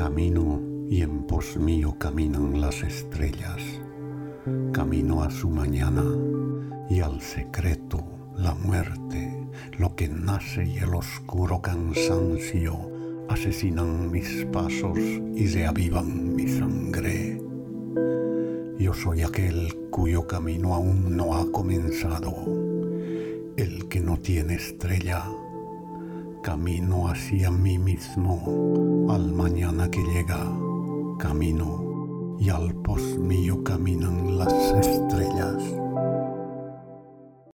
Camino y en pos mío caminan las estrellas. Camino a su mañana y al secreto, la muerte, lo que nace y el oscuro cansancio asesinan mis pasos y reavivan mi sangre. Yo soy aquel cuyo camino aún no ha comenzado, el que no tiene estrella. Camino hacia mí mismo al mañana que llega, camino y al pos mío caminan las estrellas.